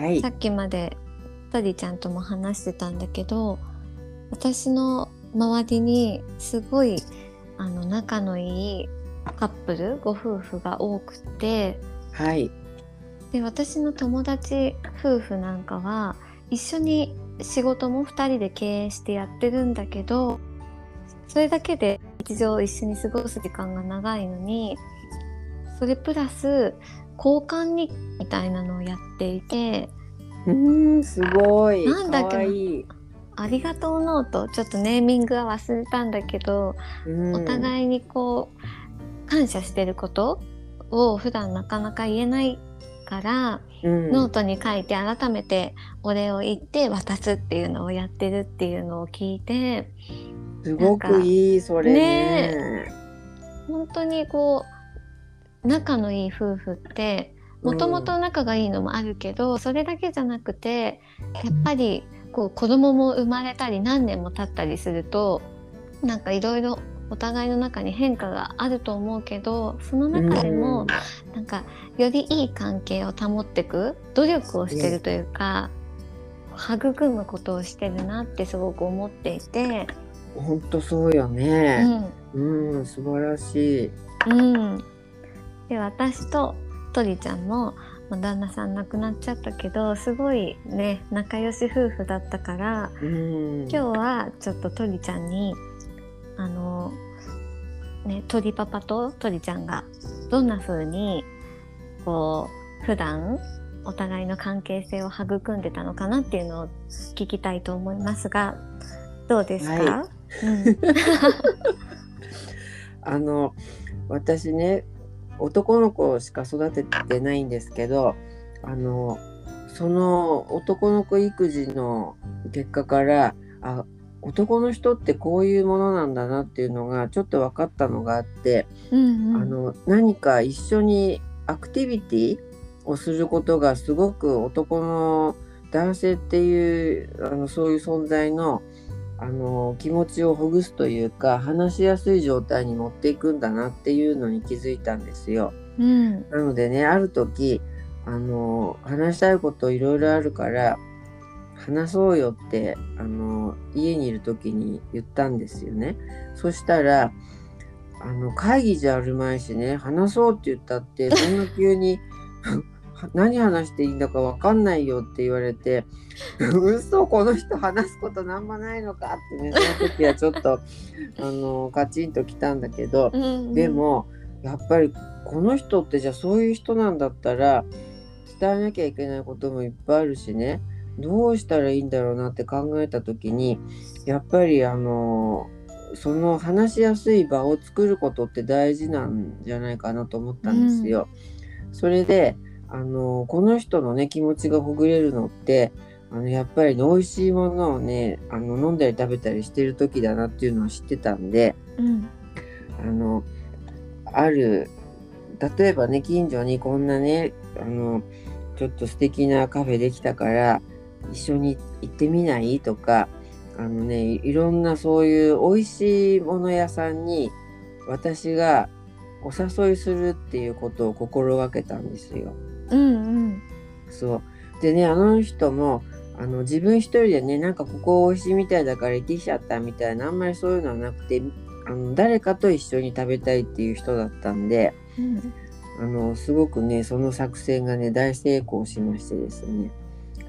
はいさ。っきまでトリちゃんとも話してたんだけど私の周りにすごいあの仲のいいカップルご夫婦が多くてはい。で私の友達夫婦なんかは一緒に仕事も2人で経営してやってるんだけどそれだけで日常を一緒に過ごす時間が長いのにそれプラス交換日記みたいなのをやっていてうーん、すごい。なんだっけいい。ありがとうノートちょっとネーミングは忘れたんだけど、うんお互いにこう感謝してることを普段なかなか言えないから、うんノートに書いて改めてお礼を言って渡すっていうのをやってるっていうのを聞いてすごくいい、それね。本当にこう仲のいい夫婦ってもともと仲がいいのもあるけど、それだけじゃなくてやっぱりこう子供も生まれたり何年も経ったりするとなんかいろいろお互いの中に変化があると思うけどその中でもなんかよりいい関係を保っていく努力をしてるというか、育むことをしてるなってすごく思っていて、本当そうようね。ん。うん、素晴らしい。うん、で私とトリちゃんもまあ旦那さん亡くなっちゃったけどすごいね仲良し夫婦だったからうん。今日はちょっとトリちゃんにあのねトリパパとトリちゃんがどんな風にこう普段お互いの関係性を育んでたのかなっていうのを聞きたいと思いますがどうですか、あの私ね男の子しか育ててないんですけどあのその男の子育児の結果からあ男の人ってこういうものなんだなっていうのがちょっと分かったのがあって、うんうん。あの何か一緒にアクティビティをすることがすごく男の男性っていうあのそういう存在のあの気持ちをほぐすというか話しやすい状態に持っていくんだなっていうのに気づいたんですよ。うんなのでねある時あの話したいこといろいろあるから話そうよってあの家にいる時に言ったんですよね。そしたらあの会議じゃあるまいしね話そうって言ったってそんな急に 何話していいんだか分かんないよって言われて嘘この人話すことなんもないのかってねその時はちょっと あのカチンときたんだけどうんうんでもやっぱりこの人ってじゃあそういう人なんだったら伝えなきゃいけないこともいっぱいあるしねどうしたらいいんだろうなって考えた時にやっぱりあのその話しやすい場を作ることって大事なんじゃないかなと思ったんですよ。それであのこの人のね気持ちがほぐれるのってあのやっぱりね美味しいものをねあの飲んだり食べたりしてる時だなっていうのは知ってたんで。うんあのある例えばね近所にこんなねあのちょっと素敵なカフェできたから一緒に行ってみない？とかあのねいろんなそういう美味しいもの屋さんに私がお誘いするっていうことを心がけたんですよ。うんうん。そう。でねあの人もあの自分一人でねなんかここ美味しいみたいだから行ってきちゃったみたいなあんまりそういうのはなくてあの誰かと一緒に食べたいっていう人だったんでうん。あのすごくねその作戦がね大成功しましてですね。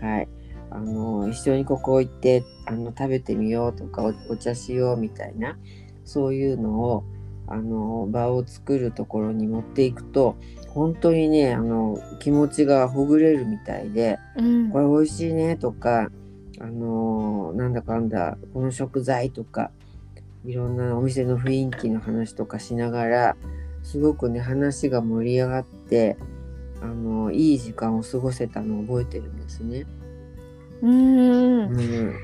はい。あの一緒にここ行ってあの食べてみようとかおお茶しようみたいなそういうのをあの場を作るところに持っていくと本当にねあの気持ちがほぐれるみたいでうん。これ美味しいねとかあのなんだかんだこの食材とかいろんなお店の雰囲気の話とかしながらすごくね話が盛り上がってあのいい時間を過ごせたのを覚えてるんですね。うん。うん、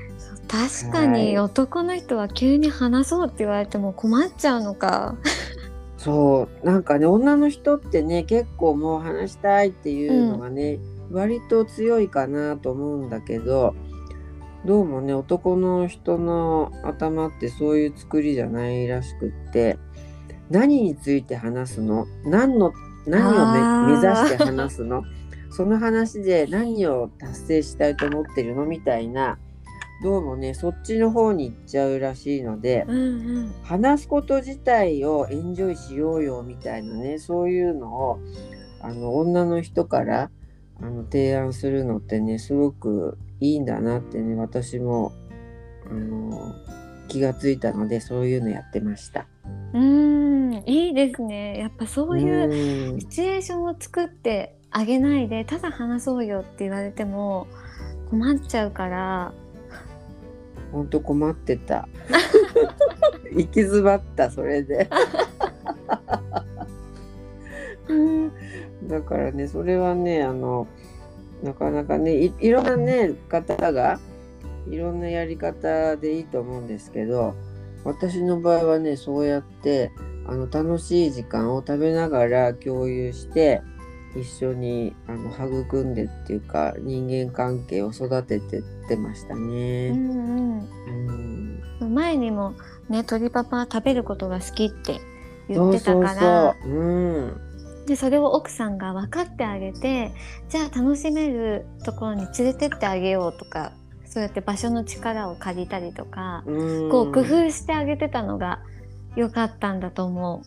確かに男の人は急に話そうって言われても困っちゃうのか。そう。なんかね女の人ってね結構もう話したいっていうのがね、割と強いかなと思うんだけどどうもね男の人の頭ってそういう作りじゃないらしくって何について話すの？何の何を目指して話すの？その話で何を達成したいと思ってるの？みたいなどうもねそっちの方に行っちゃうらしいので、うんうん。話すこと自体をエンジョイしようよみたいなねそういうのをあの女の人からあの提案するのってねすごくいいんだなってね私もあの気がついたのでそういうのやってました。うんいいですね。やっぱそういううん。シチュエーションを作ってあげないでただ話そうよって言われても困っちゃうからほんと困ってた。行き詰まったそれで。だからねそれはねあのなかなかねいいろんなね方がいろんなやり方でいいと思うんですけど私の場合はねそうやってあの楽しい時間を食べながら共有して一緒にあの育んでっていうか人間関係を育ててってましたうね。んうんうん前にもね鳥パパは食べることが好きって言ってたからそうん。でそれを奥さんが分かってあげてじゃあ楽しめるところに連れてってあげようとかそうやって場所の力を借りたりとか、うんこう工夫してあげてたのが良かったんだと思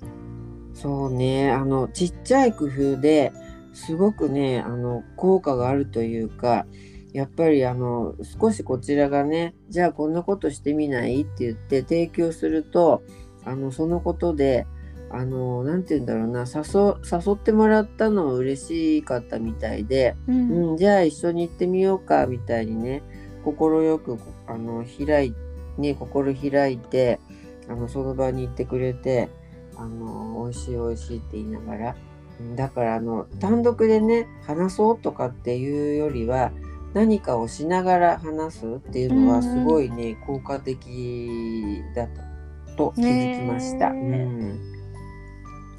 そうねあのちっちゃい工夫ですごくねあの効果があるというかやっぱりあの少しこちらがねじゃあこんなことしてみないって言って提供するとあのそのことであのなんて言うんだろうな誘誘ってもらったのは嬉しかったみたいで、う。うんうん、じゃあ一緒に行ってみようかみたいにね快くあの開いね心開いてあのその場に行ってくれてあの美味しい美味しいって言いながらうんだからあの単独でね話そうとかっていうよりは何かをしながら話すっていうのはうんうんすごいね、効果的だとと気づきました。ねうん。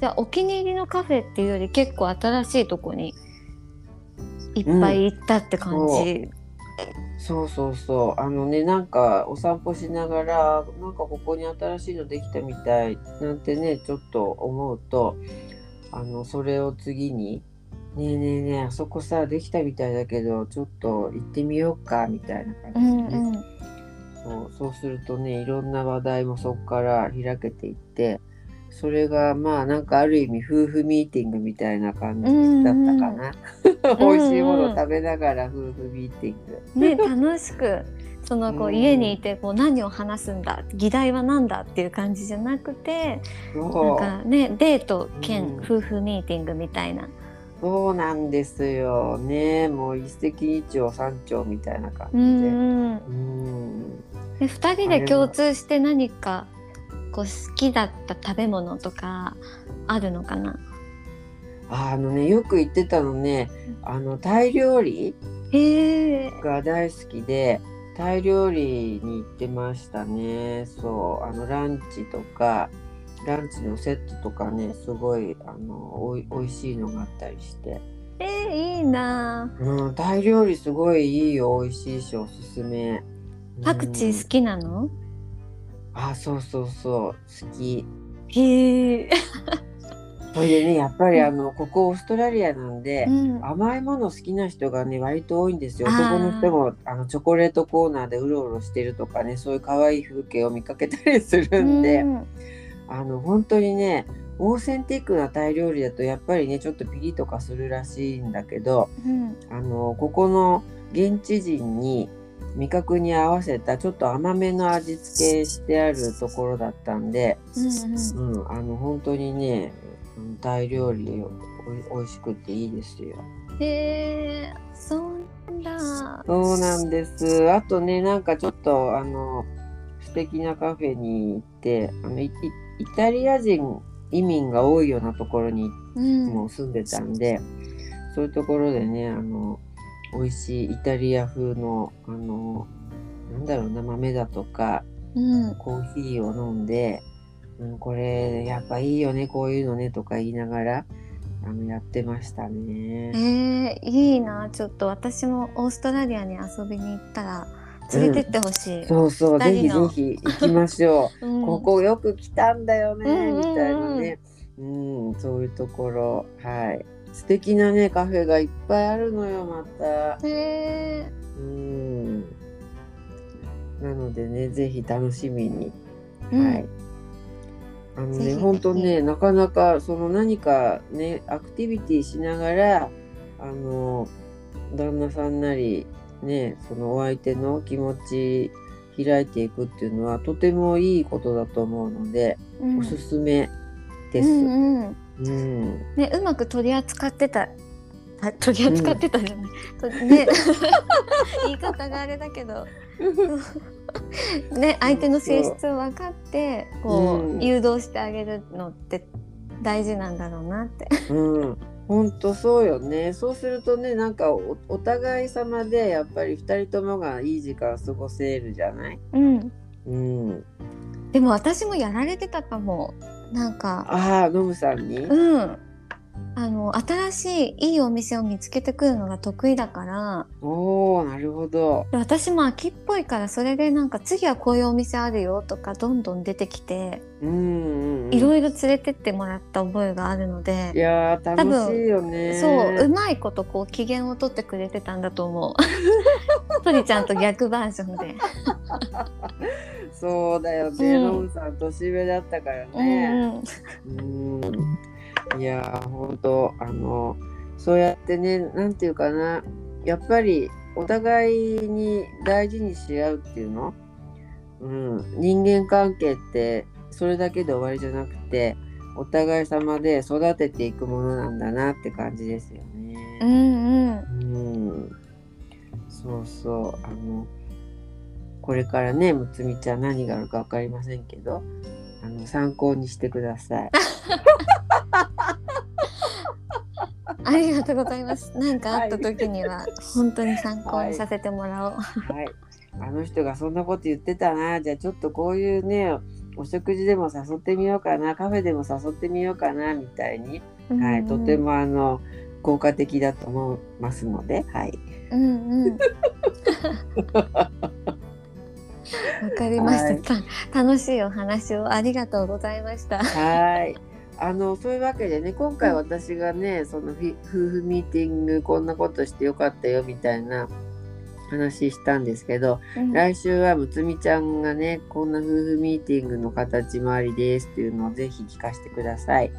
じゃあお気に入りのカフェっていうより結構新しいとこにいっぱい行ったって感じ。そうそうそう。あのねなんかお散歩しながらなんかここに新しいのできたみたいなんてねちょっと思うとあのそれを次に「ねえねえねえあそこさできたみたいだけどちょっと行ってみようか」みたいな感じうんでね、うんそうそうするとねいろんな話題もそこから開けていってそれがまあなんかある意味夫婦ミーティングみたいな感じだったかな。美味しいものを食べながら夫婦ミーティング。ね楽しくそのこううん家にいてこう何を話すんだ議題は何だっていう感じじゃなくてなんかねデート兼うん。夫婦ミーティングみたいな。そうなんですよ。ね。もう一石二鳥三鳥みたいな感じうで。んうん。うん。で2人で共通して何かこう好きだった食べ物とかあるのかな？あのねよく言ってたのねあのタイ料理が大好きでタイ料理に行ってましたね。そうあのランチとかランチのセットとかねすごいあのおいおいしいのがあったりして。えー、いいなうん、タイ料理すごいいいよ美味しいしおすすめ。パクチー好きなの、あそうそうそう好き。へえ、それでねやっぱりあのここオーストラリアなんで、うん、甘いもの好きな人がね割と多いんですよ。男の人もあのチョコレートコーナーでうろうろしてるとかねそういう可愛い風景を見かけたりするんで、うん。あの本当にねオーセンティックなタイ料理だとやっぱりねちょっとピリとかするらしいんだけどうん。あのここの現地人に味覚に合わせたちょっと甘めの味付けしてあるところだったんで、うん。うん、あの本当にねうんタイ料理おいしくていいですよ。うん、へえそうなんだそうなんです。あとねなんかちょっとあの素敵なカフェに行ってあのイタリア人移民が多いようなところにうんもう住んでたんで、そういうところでねあの美味しいイタリア風のあのなんだろうな豆だとかうんコーヒーを飲んで、うん、これやっぱいいよねこういうのねとか言いながらあのやってましたね。えー、いいなちょっと私もオーストラリアに遊びに行ったら連れてってほしい、そうそうぜひぜひ行きましょう。うんここよく来たんだよね、うんうんうんみたいなね。うん、そういうところ、はい。素敵なねカフェがいっぱいあるのよまた。へえうん。なのでねぜひ楽しみに。うんはい。あのね本当ねなかなかその何かねアクティビティしながらあの旦那さんなりねそのお相手の気持ち開いていくっていうのはとてもいいことだと思うので、うん。おすすめです。うんうん。うん。ね、うまく取り扱ってたあ取り扱ってたじゃない、とね 言い方があれだけどね相手の性質を分かってこう、うん誘導してあげるのって大事なんだろうなって。うん、本当そうよね。そうするとね、なんかおお互い様でやっぱり二人ともがいい時間過ごせるじゃない？うん、うん。でも私もやられてたかもなんかああ、ノムさんに？うんあの新しいいいお店を見つけてくるのが得意だからおお、なるほど。で私も秋っぽいからそれでなんか次はこういうお店あるよとかどんどん出てきてうんうん、うん。いろいろ連れてってもらった覚えがあるのでい、やー楽しいよね。そううまいことこう機嫌を取ってくれてたんだと思う。鳥ちゃんと逆バージョンで。そうだよね。うんノムさん年上だったからうんね。うんうん。いやー本当あのそうやってね、なんていうかな、やっぱりお互いに大事にし合うっていうの？うん、人間関係ってそれだけで終わりじゃなくてお互い様で育てていくものなんだなって感じですよね。うんうんうん、そうそうあのこれからねむつみちゃん何があるか分かりませんけどあの参考にしてください。ありがとうございます。なんかあった時には本当に参考にさせてもらおう。はい、あの人がそんなこと言ってたなじゃあちょっとこういうねお食事でも誘ってみようかなカフェでも誘ってみようかなみたいに、はい、とて。もあの効果的だと思いますので、はい、うんうん。わかりました、た楽しいお話をありがとうございました。はい。あのそういうわけでね今回私がねその夫婦ミーティングこんなことしてよかったよみたいな話したんですけど、うん来週はむつみちゃんがねこんな夫婦ミーティングの形もありですっていうのをぜひ聞かせてください。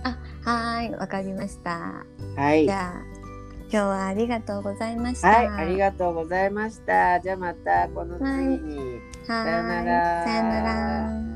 はーい、わかりました。はいじ。ゃあ今日はありがとうございました。はい、ありがとうございました。じゃあまたこの次に。はさよならさよなら。